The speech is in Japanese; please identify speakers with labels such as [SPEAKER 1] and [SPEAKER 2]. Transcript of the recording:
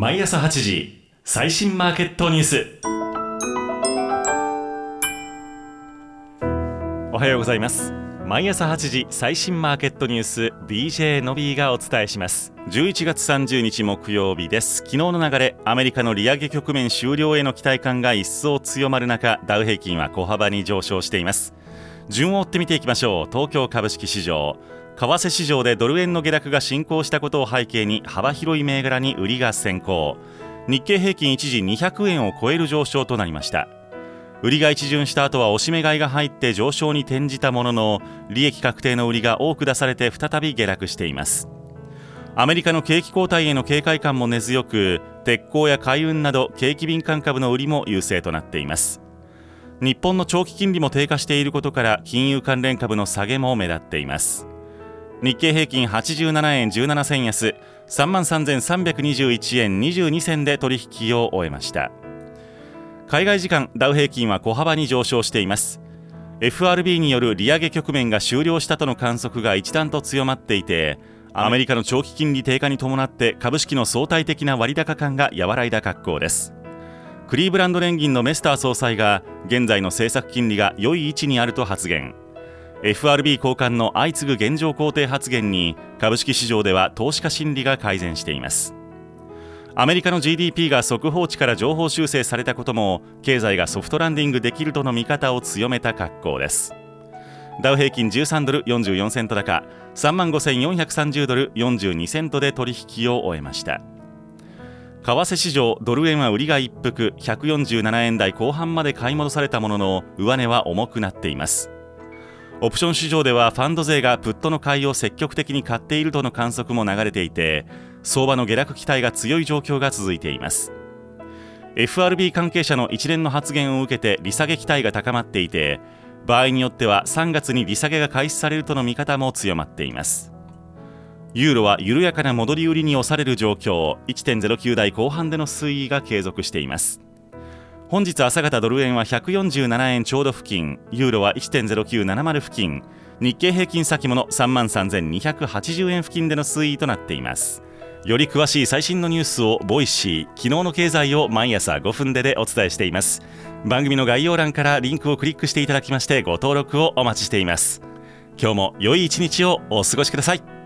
[SPEAKER 1] 毎朝8時最新マーケットニュース。おはようございます。毎朝8時最新マーケットニュース DJ のびーがお伝えします。11月30日木曜日です。昨日の流れアメリカの利上げ局面終了への期待感が一層強まる中ダウ平均は小幅に上昇しています。順を追って見ていきましょう。東京株式市場。為替市場でドル円の下落が進行したことを背景に幅広い銘柄に売りが先行。日経平均一時200円を超える上昇となりました。売りが一巡した後は押し目買いが入って上昇に転じたものの利益確定の売りが多く出されて再び下落しています。アメリカの景気後退への警戒感も根強く鉄鋼や海運など景気敏感株の売りも優勢となっています。日本の長期金利も低下していることから金融関連株の下げも目立っています。日経平均87円17銭安3万3321円22銭で取引を終えました。海外時間ダウ平均は小幅に上昇しています。FRB による利上げ局面が終了したとの観測が一段と強まっていてアメリカの長期金利低下に伴って株式の相対的な割高感が和らいだ格好です。クリーブランド連銀のメスター総裁が現在の政策金利が良い位置にあると発言。FRB 高官の相次ぐ現状肯定発言に株式市場では投資家心理が改善しています。アメリカの GDP が速報値から情報修正されたことも経済がソフトランディングできるとの見方を強めた格好です。ダウ平均13ドル44セント高3万5430ドル42セントで取引を終えました。為替市場ドル円は売りが一服147円台後半まで買い戻されたものの上値は重くなっています。オプション市場ではファンド勢がプットの買いを積極的に買っているとの観測も流れていて相場の下落期待が強い状況が続いています。FRB 関係者の一連の発言を受けて利下げ期待が高まっていて場合によっては3月に利下げが開始されるとの見方も強まっています。ユーロは緩やかな戻り売りに押される状況。1.09台後半での推移が継続しています。本日朝方ドル円は147円ちょうど付近ユーロは1.0970付近日経平均先物3万3280円付近での推移となっています。より詳しい最新のニュースを Voicy。昨日の経済を毎朝5分ででお伝えしています。番組の概要欄からリンクをクリックしていただきましてご登録をお待ちしています。今日も良い一日をお過ごしください。